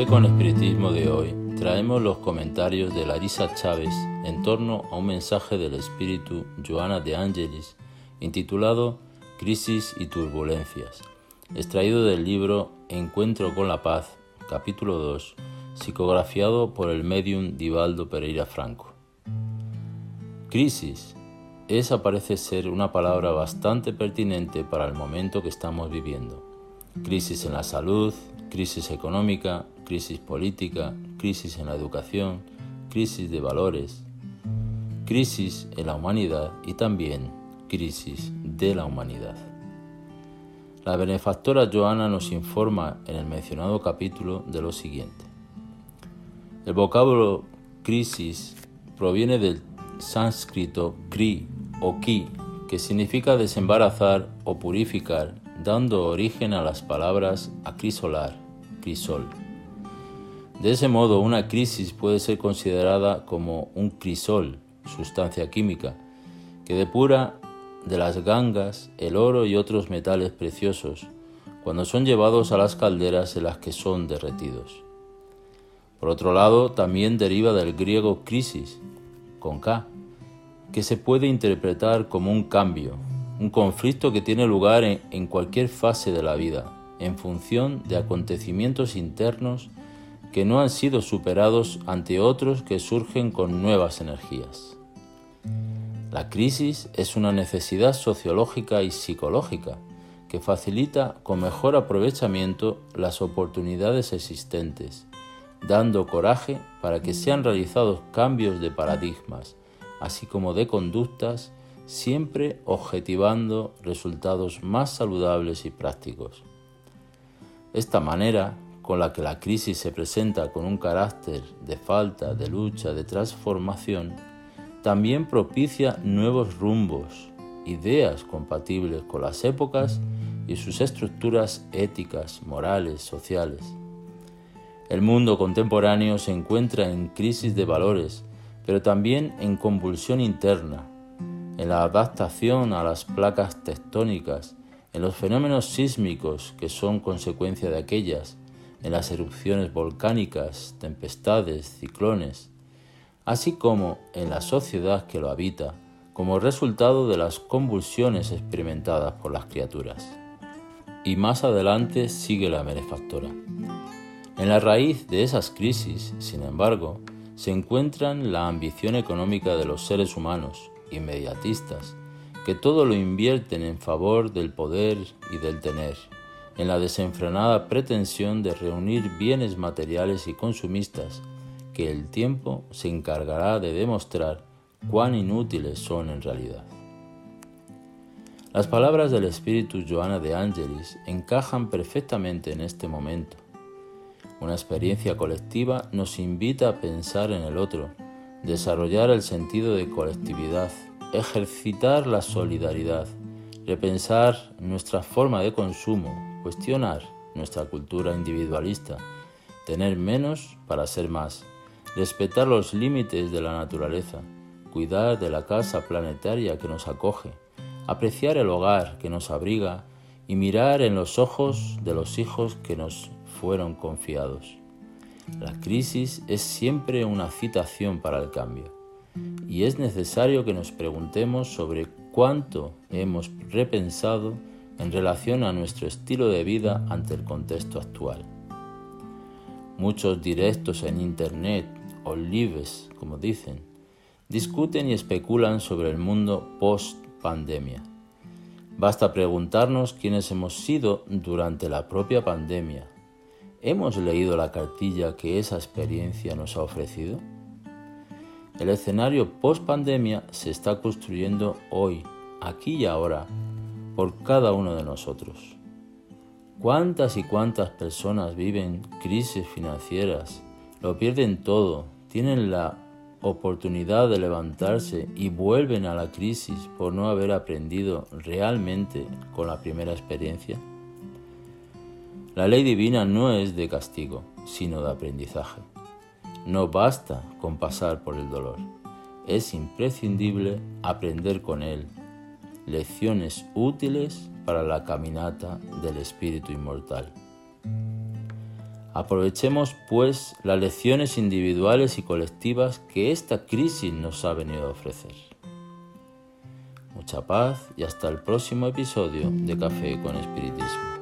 Café con Espiritismo de hoy traemos los comentarios de Larisa Chávez en torno a un mensaje del espíritu Joana de Angelis intitulado Crisis y Turbulencias, extraído del libro Encuentro con la Paz, capítulo 2, psicografiado por el medium Divaldo Pereira Franco. Crisis. Esa parece ser una palabra bastante pertinente para el momento que estamos viviendo. Crisis en la salud, crisis económica, crisis política, crisis en la educación, crisis de valores, crisis en la humanidad y también crisis de la humanidad. La benefactora Joana nos informa en el mencionado capítulo de lo siguiente. El vocablo crisis proviene del sánscrito kri o ki, que significa desembarazar o purificar, dando origen a las palabras acrisolar, crisol. De ese modo, una crisis puede ser considerada como un crisol, sustancia química, que depura de las gangas el oro y otros metales preciosos cuando son llevados a las calderas en las que son derretidos. Por otro lado, también deriva del griego crisis, con K, que se puede interpretar como un cambio, un conflicto que tiene lugar en, cualquier fase de la vida, en función de acontecimientos internos que no han sido superados ante otros que surgen con nuevas energías. La crisis es una necesidad sociológica y psicológica que facilita con mejor aprovechamiento las oportunidades existentes, dando coraje para que sean realizados cambios de paradigmas, así como de conductas, siempre objetivando resultados más saludables y prácticos. Esta manera, con la que la crisis se presenta con un carácter de falta, de lucha, de transformación, también propicia nuevos rumbos, ideas compatibles con las épocas y sus estructuras éticas, morales, sociales. El mundo contemporáneo se encuentra en crisis de valores, pero también en convulsión interna, en la adaptación a las placas tectónicas, en los fenómenos sísmicos que son consecuencia de aquellas, en las erupciones volcánicas, tempestades, ciclones, así como en la sociedad que lo habita, como resultado de las convulsiones experimentadas por las criaturas. Y más adelante sigue la benefactora. En la raíz de esas crisis, sin embargo, se encuentran la ambición económica de los seres humanos, inmediatistas, que todo lo invierten en favor del poder y del tener, en la desenfrenada pretensión de reunir bienes materiales y consumistas que el tiempo se encargará de demostrar cuán inútiles son en realidad. Las palabras del espíritu Joana de Angelis encajan perfectamente en este momento una experiencia colectiva nos invita a pensar en el otro, desarrollar el sentido de colectividad, ejercitar la solidaridad, repensar nuestra forma de consumo, cuestionar nuestra cultura individualista, tener menos para ser más, respetar los límites de la naturaleza, cuidar de la casa planetaria que nos acoge, apreciar el hogar que nos abriga y mirar en los ojos de los hijos que nos fueron confiados. La crisis es siempre una citación para el cambio y es necesario que nos preguntemos sobre cuánto hemos repensado en relación a nuestro estilo de vida ante el contexto actual. Muchos directos en Internet o lives, como dicen, discuten y especulan sobre el mundo post-pandemia. Basta preguntarnos quiénes hemos sido durante la propia pandemia ¿Hemos leído la cartilla que esa experiencia nos ha ofrecido? El escenario post-pandemia se está construyendo hoy, aquí y ahora, por cada uno de nosotros. ¿Cuántas y cuántas personas viven crisis financieras, lo pierden todo, tienen la oportunidad de levantarse y vuelven a la crisis por no haber aprendido realmente con la primera experiencia? La ley divina no es de castigo, sino de aprendizaje. No basta con pasar por el dolor, es imprescindible aprender con él lecciones útiles para la caminata del espíritu inmortal. Aprovechemos pues las lecciones individuales y colectivas que esta crisis nos ha venido a ofrecer. Mucha paz y hasta el próximo episodio de Café con Espiritismo.